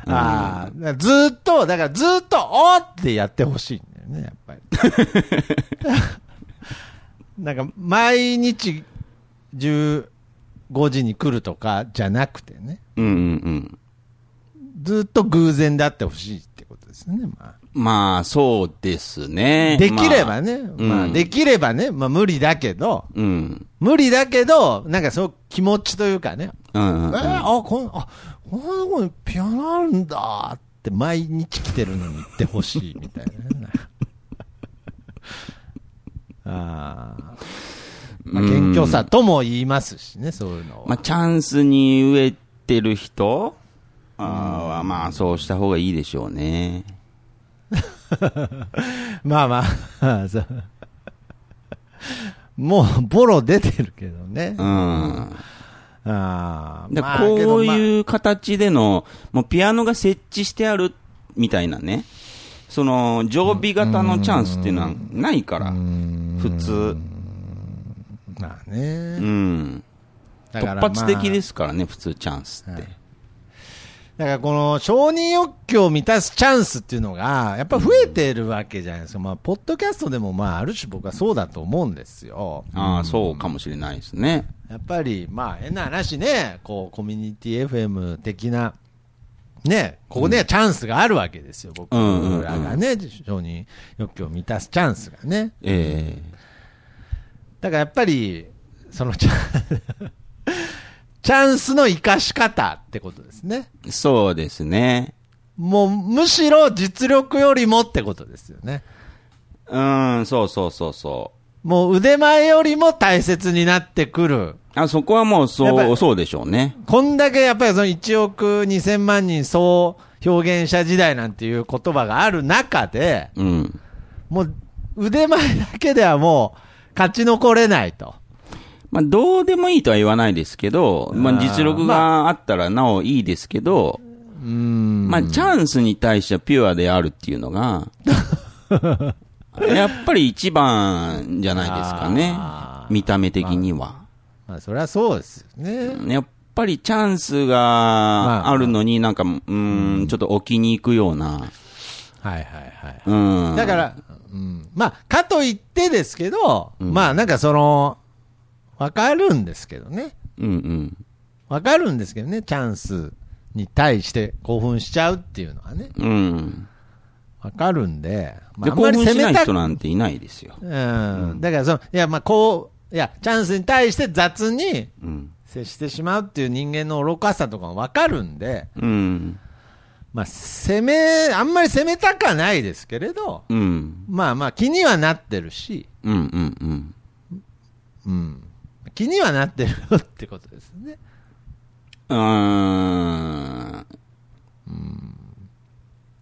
うんあずーっと、だからずーっと、おーってやってほしいんだよね、やっぱり。なんか、毎日15時に来るとかじゃなくてね、うんうんうん。ずーっと偶然であってほしいってことですよね、ままあ、そうですあ。ね。できればね、まあまあ、うんできればね、まあ無理だけど、うん。無理だけど、なんかそう気持ちというかね、うんうんうん。えー、あ、こん、あ、こんなとこにピアノあるんだって毎日来てるのに言ってほしいみたいなね。ああ。まあ、謙虚さとも言いますしね、そういうのは。まあ、チャンスに植えてる人？はまあ、そうした方がいいでしょうね。まあまあ、もう、ボロ出てるけどね。うん。あーでまあこういう形での、もうピアノが設置してあるみたいなね、その常備型のチャンスっていうのはないから、普通。まあ、まあね。うん。突発的まあですからね、普通チャンスって。だからこの承認欲求を満たすチャンスっていうのが、やっぱ増えてるわけじゃないですか。まあ、ポッドキャストでもまあ、ある種僕はそうだと思うんですよ。ああ、そうかもしれないですね。やっぱり、まあ、変な話ね、こう、コミュニティ FM 的な、ね、ここではチャンスがあるわけですよ、僕うんうんうんらがね、承認欲求を満たすチャンスがね。えだからやっぱり、そのチャン、チャンスの生かし方ってことですね。えそうですね。もう、むしろ実力よりもってことですよね。うん、そうそうそうそもう腕前よりも大切になってくる。う。あそこはもうそう、りそうでしょうね。こんだけやっぱりその1億2000万人総表現者時代なんていう言葉がある中で、うん。もう腕前だけではもう勝ち残れないと。まあ、どうでもいいとは言わないですけど、まあ、実力があったらなおいいですけど、うーん。まあ、チャンスに対してはピュアであるっていうのが、やっぱり一番じゃないですかね見た目的には。まあそれはそうですよね。やっぱりチャンスがあるのになんか、うーん、ちょっと置きに行くような。はいはいはい。うん。だから、うん、まあ、かといってですけど、うんまあなんかその、わかるんですけどね。うんうん。わかるんですけどね、チャンスに対して興奮しちゃうっていうのはね。うん。わかるんで、まで、あ、あんまり攻めたく、人なんていないですよ。うん。だからその、いや、まあこう、いや、チャンスに対して雑にうん。接してしまうっていう人間の愚かさとかもわかるんで、うん。まあ、攻め、あんまり攻めたくはないですけれど、うん。まあまあ気にはなってるし、うんうんうん。うん。気にはなってるよってことですね。うーん。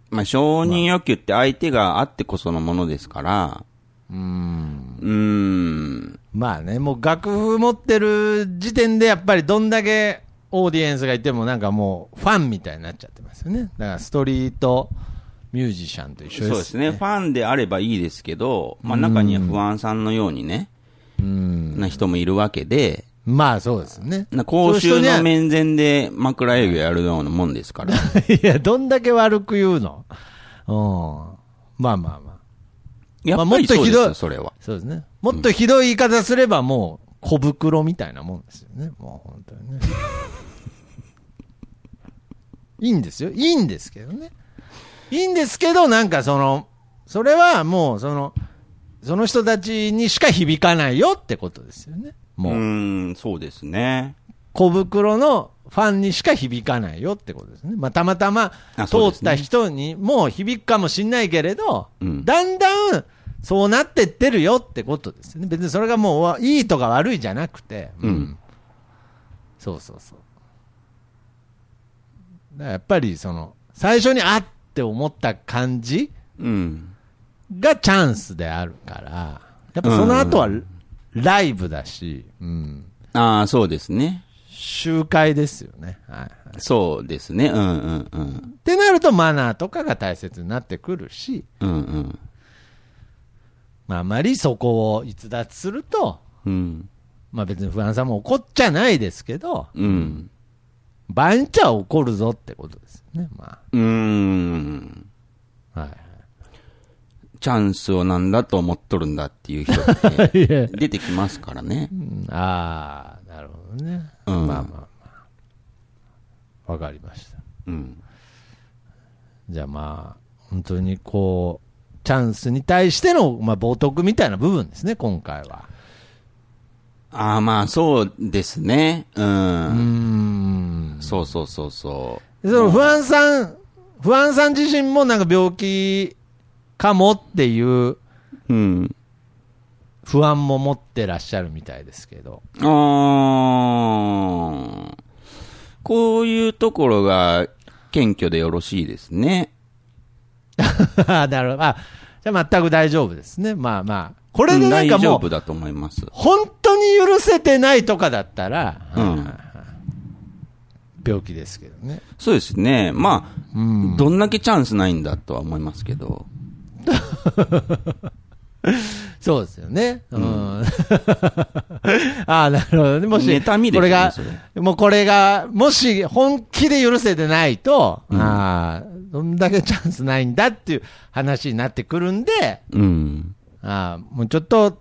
まあ、承認欲求って相手があってこそのものですから、うん。うーん。まあね、もう楽譜持ってる時点でやっぱりどんだけオーディエンスがいてもなんかもうファンみたいになっちゃってますよね。だからストリートミュージシャンと一緒ですそうですね。ファンであればいいですけど、まあ、中には不安さんのようにね、うん。な人もいるわけで、まあそうですね。な公衆の面前で枕営業やるようなもんですから。いや、どんだけ悪く言うの？うん。まあまあまあ。やまあっぱりそうですよ、もっとひどいそれは。そうですね。もっとひどい言い方すればもう小袋みたいなもんですよね。もう本当にね。いいんですよ。いいんですけどね。いいんですけど、なんかその、それはもうその、その人たちにしか響かないよってことですよね。うもう、ーん、そうですね。小袋のファンにしか響かないよってことですね。まあ、たまたま通あそうですねった人にも響くかもしんないけれど、うんだんだんそうなってってるよってことですよね。別にそれがもうわいいとか悪いじゃなくて、うんそうそうそう。だからやっぱりその、最初にあって思った感じうん。がチャンスであるから、やっぱその後はライブだし、うん、ああ、そうですね。集会ですよね。はいはいそうですね。うんうんうん。ってなるとマナーとかが大切になってくるし、うんうん。まあ、あまりそこを逸脱すると、うん。まあ別に不安さんも怒っちゃないですけど、うん。場合によっちゃ怒るぞってことですよね。まうーん。あ。はい。チャンスをなんだと思っとるんだっていう人って 出てきますからねう。んああ、なるほどね。うんまあまあまあ。わかりました。うん。じゃあまあ、本当にこう、チャンスに対しての、まあ、冒涜みたいな部分ですね、今回は。ああ、まあそうですね。う。うんん。そうそうそうそでその不安さん、不安さん自身もなんか病気かもっていうう。うん。不安も持ってらっしゃるみたいですけど。あーこういうところが謙虚でよろしいですね。なるほど。あ、じゃあ全く大丈夫ですね。まあまあ。これでうんなんかもう、大丈夫だと思います。本当に許せてないとかだったら、うん病気ですけどね。そうですね。まあ、うん。どんだけチャンスないんだとは思いますけど。そうですよね。うん。ああ、なるほどね。もし、妬みこれがもうこれが、もし本気で許せてないと、うんああ、どんだけチャンスないんだっていう話になってくるんで、うん。ああ、もうちょっと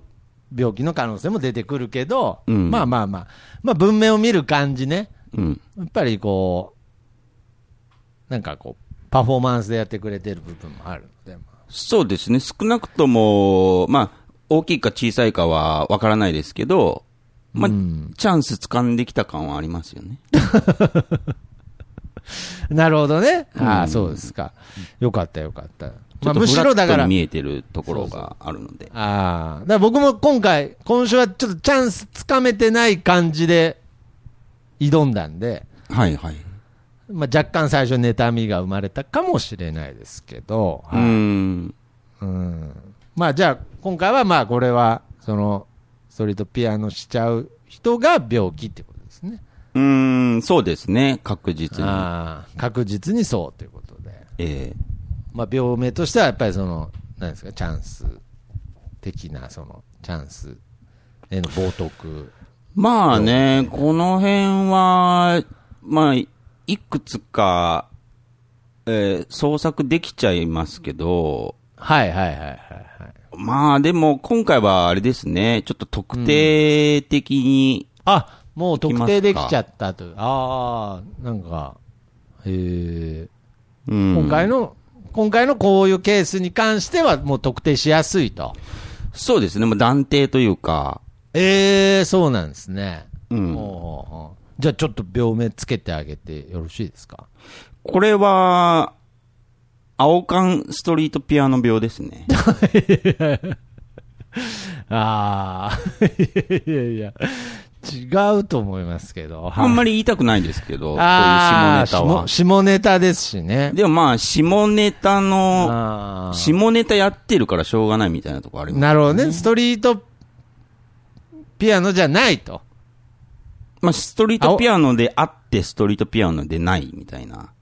病気の可能性も出てくるけど、うんまあまあまあ、まあ文面を見る感じね、うん。やっぱりこう、なんかこう、パフォーマンスでやってくれてる部分もあるそうですね。少なくとも、まあ、大きいか小さいかはわからないですけど、まあ、うんチャンス掴んできた感はありますよね。なるほどね。ああ、うんそうですか。よかったよかった。ちょっとまあむしろだから、見えてるところがあるので。ああ、だから僕も今回、今週はちょっとチャンスつかめてない感じで挑んだんで、はいはい。まあ、若干最初妬みが生まれたかもしれないですけど、うーん。うんまあじゃあ今回はまあこれは、その、ストリートピアノしちゃう人が病気ってことですね。うーん、そうですね。確実に。ああ、確実にそうということで。ええまあ病名としてはやっぱりその、なんですか、チャンス的な、その、チャンスへの冒涜。まあね、この辺は、まあ、いくつか、えー創作できちゃいますけど、はいはいはいはいはい。まあでも今回はあれですね、ちょっと特定的に、あ、もう特定できちゃったという。ああ、なんか、えー、うん今回の、今回のこういうケースに関してはもう特定しやすいと。そうですね、もう断定というか、ええそうなんですね。うんじゃあちょっと病名つけてあげてよろしいですか？これは、青缶ストリートピアノ病ですね。ああ、いやいや、違うと思いますけど。あんまり、り言いたくないですけど、こういう下ネタは下。下ネタですしね。でもまあ、下ネタの、下ネタやってるからしょうがないみたいなとこあります。なるほどね。ストリートピアノじゃないと。まあ、ストリートピアノであって、ストリートピアノでないみたいな。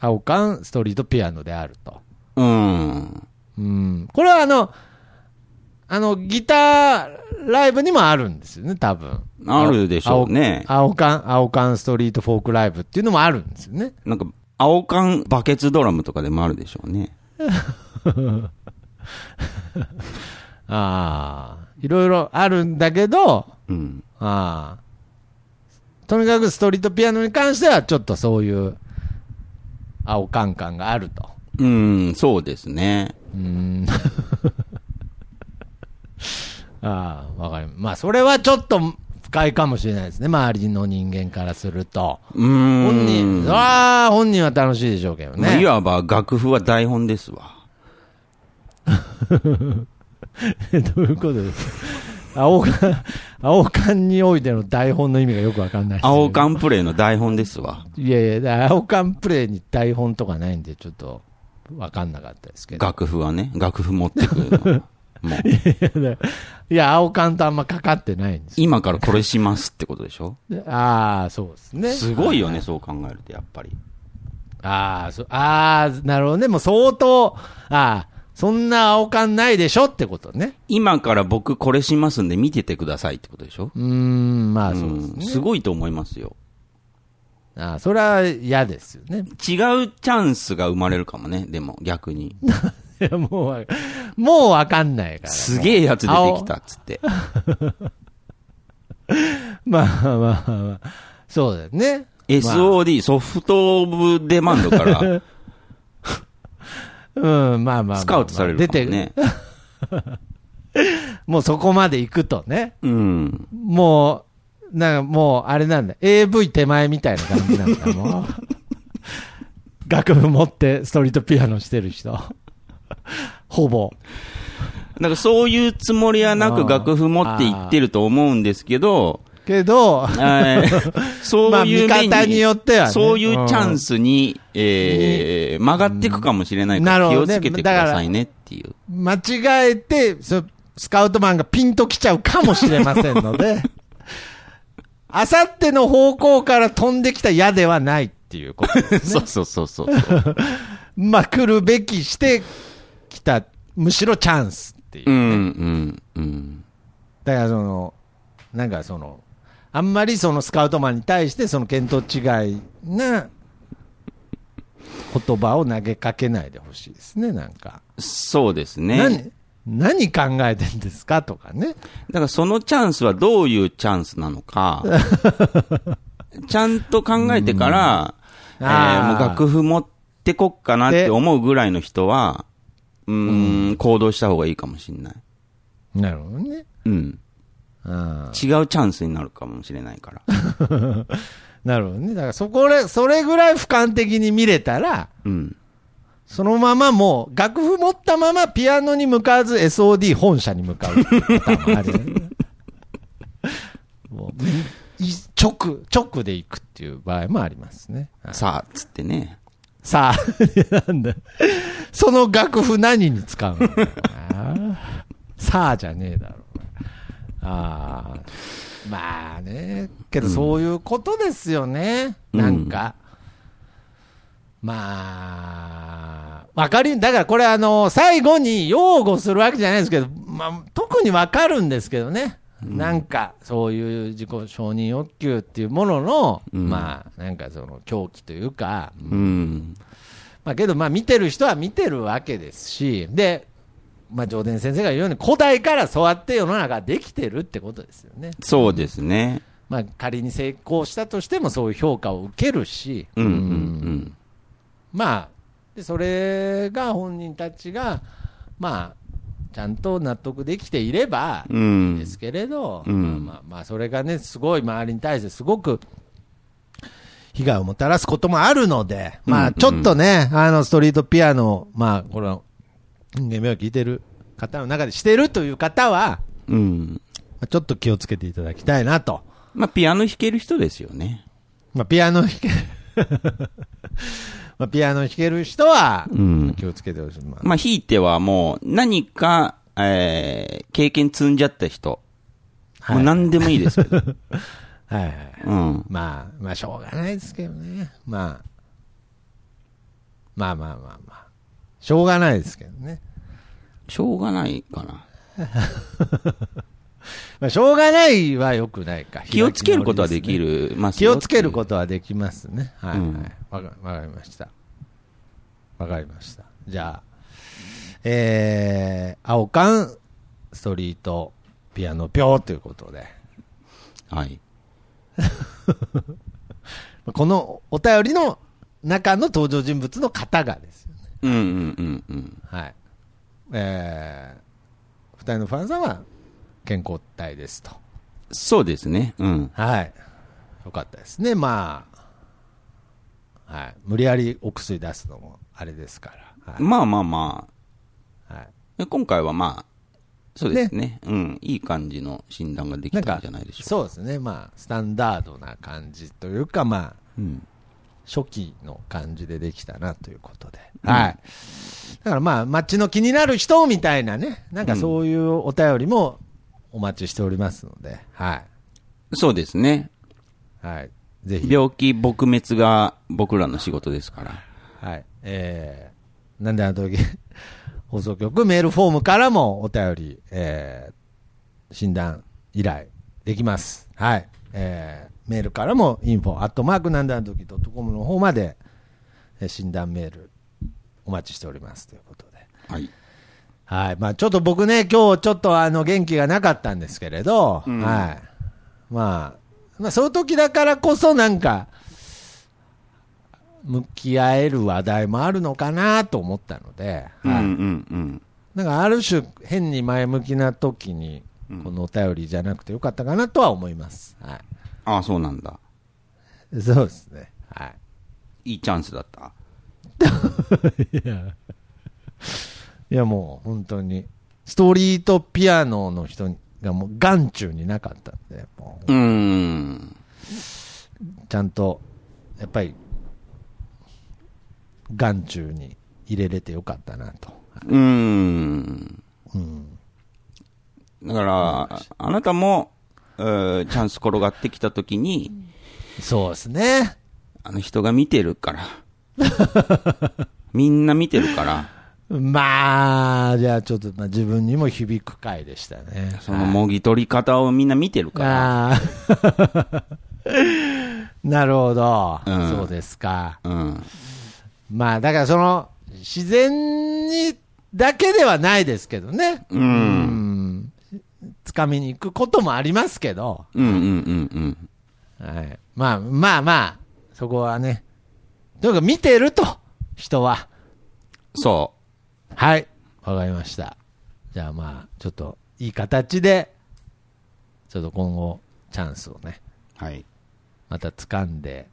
青缶ストリートピアノであると。うん。うん。これはあの、あの、ギターライブにもあるんですよね、多分。あるでしょうね青青缶、青缶ストリートフォークライブっていうのもあるんですよね。なんか、青缶バケツドラムとかでもあるでしょうね。ああ、いろいろあるんだけど、うん。ああ、とにかくストリートピアノに関してはちょっとそういう青缶感があると。うん、そうですね。うーん。ああ、わかります。まあ、それはちょっと不快かもしれないですね。周りの人間からすると。うーん。本人、ああ、本人は楽しいでしょうけどまあいね。わば楽譜は台本ですわ。どういうことですか？青缶、青缶においての台本の意味がよくわかんないですね青缶プレイの台本ですわ。いやいや、青缶プレイに台本とかないんで、ちょっとわかんなかったですけど。楽譜はね、楽譜持ってくる いや、青缶とあんまかかってないんです今からこれしますってことでしょ？ああ、そうですね。すごいよね、そう考えると、やっぱり。ああ、そああ、なるほどね。もう相当、ああ、そんな青缶ないでしょってことね。今から僕これしますんで見ててくださいってことでしょ？うーん、まあそうですね。んすごいと思いますよ。ああ、それは嫌ですよね。違うチャンスが生まれるかもね、でも逆に。いや、もうわ、もうわかんないから。すげえやつ出てきたっつって。まあまあまあまあ、そうだよね。SOD、ソフトオブデマンドからうん、まあまあまあまあスカウトされるね。出て、もうそこまで行くとね。うん。もう、なんかもう、あれなんだ。AV 手前みたいな感じなんだ、もう。楽譜持ってストリートピアノしてる人。ほぼ。なんかそういうつもりはなく楽譜持っていってると思うんですけど、けど、えー そういう面まあ見方によってはねそういうチャンスに、えー曲がっていくかもしれないから、気をつけてくださいねっていう。間違えて、そスカウトマンがピンと来ちゃうかもしれませんので、あさっての方向から飛んできた矢ではないっていうことですね。そうそうそうそう。まあ、来るべきしてきた、むしろチャンスっていううね、んうんうん。だからその、なんかその、あんまりそのスカウトマンに対してその見当違いな言葉を投げかけないでほしいですね、なんか。そうですね。何、何考えてんですかとかね。だからそのチャンスはどういうチャンスなのか、ちゃんと考えてから、えーもう楽譜持ってこっかなって思うぐらいの人は、うーん、行動した方がいいかもしれない。なるほどね。うん。うん。違うチャンスになるかもしれないから。なるほどね。だからそこで、それぐらい俯瞰的に見れたら、うん。そのままもう、楽譜持ったままピアノに向かわず SOD 本社に向かうあるよね。もうい直、直で行くっていう場合もありますね。はいさあ、つってね。さあ、なんだ。その楽譜何に使うのさあじゃねえだろ。ああ。まあね。けどそういうことですよね。うんなんか。まあ、わかり、だからこれあの、最後に擁護するわけじゃないですけど、まあ、特にわかるんですけどね。なんか、そういう自己承認欲求っていうものの、うんまあ、なんかその狂気というか、うん。まあけど、まあ見てる人は見てるわけですし、で、まあ上田先生が言うように、古代からそうやって世の中ができてるってことですよね。そうですね。まあ仮に成功したとしてもそういう評価を受けるし、うんうんうんまあ、でそれが本人たちが、まあ、ちゃんと納得できていればうん。うん。ですけれど、うんまあまあまあ、それがね、すごい周りに対してすごく被害をもたらすこともあるので、まあ、うんうんちょっとね、あの、ストリートピアノ、まあ、この、人間名を聞いてる方の中でしてるという方は、うん。まあちょっと気をつけていただきたいなと。まあ、ピアノ弾ける人ですよね。まあ、ピアノ弾け、まあ、ピアノ弾ける人は、うん。気をつけてほしい。まあまあ、ひいてはもう、何か、えー、経験積んじゃった人。はいもう何でもいいですけど。はいはい。うん。まあ、まあ、しょうがないですけどね。まあ、まあまあまあまあ。しょうがないですけどね。しょうがないかな。まあ、しょうがないはよくないか。気をつけることはでき。る。まあ、気をつけることはできますね。はい、うんはい。わかわかりました。わかりました。じゃあ、えー、青缶ストリートピアノピョーということで。はい。このお便りの中の登場人物の方がですよね。うんうんうんうん。はい。えー、二人のファンさんは健康体ですと。そうですね。うん。はい。よかったですね。まあ、はい。無理やりお薬出すのもあれですから。はい。まあまあまはい、あ、今回はまあ、そうですね。うん。いい感じの診断ができたんじゃないでしょうそうですね。まあ、スタンダードな感じというか、まあ、うん。初期の感じでできたなということで。うんはい。だからまあ、街の気になる人みたいなね、なんかそういうお便りもお待ちしておりますので、はい。そうですね。はい。ぜひ。病気撲滅が僕らの仕事ですから。はい。えー、なんであの時、放送局メールフォームからもお便り、えー、診断依頼できます。はい。えー、メールからも info アットマークなんであの時 .com の方まで、えー診断メールお待ちしておりますということで。はい。はい。まあちょっと僕ね、今日ちょっとあの元気がなかったんですけれど、うんはい。まあ、まあそういう時だからこそなんか、向き合える話題もあるのかなと思ったので、はい。うんうんうん。なんかある種変に前向きな時に、このお便りじゃなくてよかったかなとは思います。はああ、そうなんだ。い。そうですね。はい。いいチャンスだった？いや、いやもう本当に、ストリートピアノの人がもう眼中になかったんで、もううん。ちゃんと、やっぱり、眼中に入れれてよかったなと。うん。うん。だから、あなたも、えーチャンス転がってきたときに、そうですね。あの人が見てるから。みんな見てるから、まあ、じゃあちょっと、まあ、自分にも響く回でしたね。そのもぎ取り方をみんな見てるから。なるほど、うんそうですか。うん。まあ、だからその、自然に、だけではないですけどね。うんうん。掴みに行くこともありますけど、うんうんうんうん。はい。まあまあまあ、そこはね。とにかく見てると、人は。そはい。わかりました。じゃあまあ、ちょっと、いい形で、ちょっと今後、チャンスをね、う。はい。また掴んで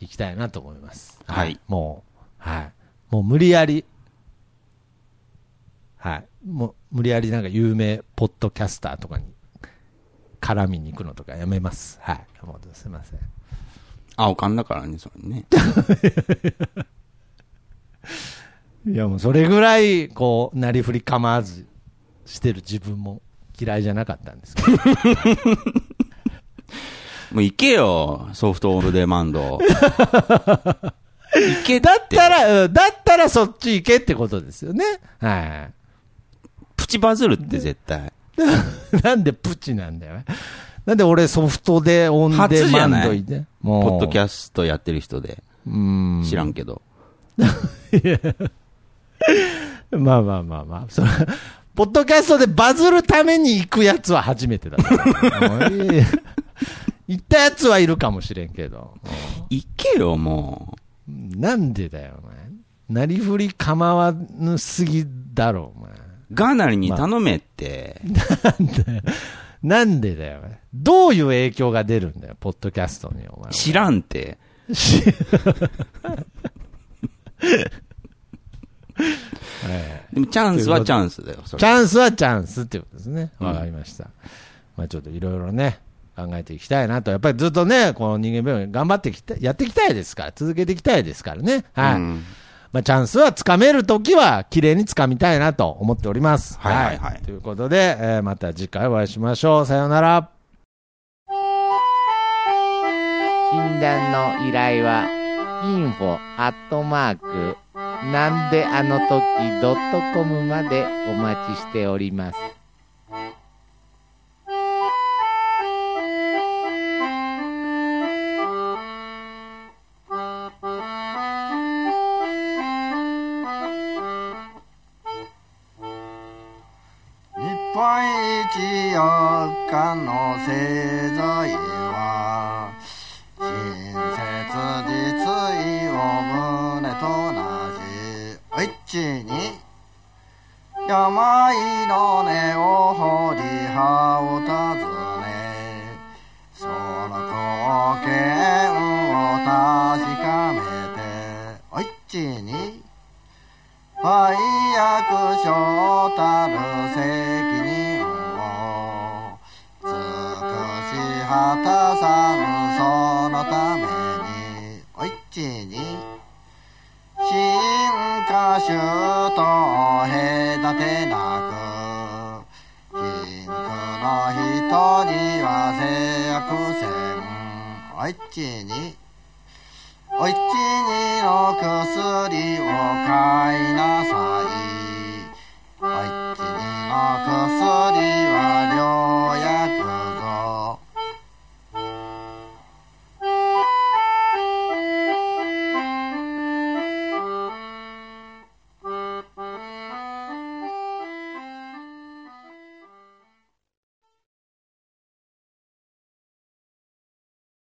いきたいなと思います。はいもう、はい。もう無理やり、はい。もう無理やりなんか有名ポッドキャスターとかに絡みに行くのとかやめます。はい。もうすいません。青缶だからね、それね。いやもうそれぐらい、こう、なりふり構わずしてる自分も嫌いじゃなかったんですけど。もう行けよ、ソフトオンデマンド。行けだだったら、うんだったらそっち行けってことですよね。はい。プチバズるって絶対。なんでプチなんだよ。なんで俺ソフトでオンデマンドいて。ポッドキャストやってる人で。うん。知らんけど。まあまあまあまあ。それポッドキャストでバズるために行くやつは初めてだ 行ったやつはいるかもしれんけど。行けよ、もうんなんでだよ、お前。なりふり構わぬすぎだろ、お前。う。ガーナリに頼めって。なんでだよ、お前どういう影響が出るんだよ、ポッドキャストに、お前。知らんって。ええでもチャンスはチャンスだよ。チャンスはチャンスっていうことですね。わかりました。まあちょっといろいろね、考えていきたいなと。やっぱりずっとね、この人間病院頑張ってきた、やっていきたいですから、続けていきたいですからね。はい。うんまあチャンスはつかめるときは、綺麗につかみたいなと思っております。はいはいはいということで、えーまた次回お会いしましょう。さようなら。診断の依頼は info アットマークなんであの時ドットコムまでお待ちしております。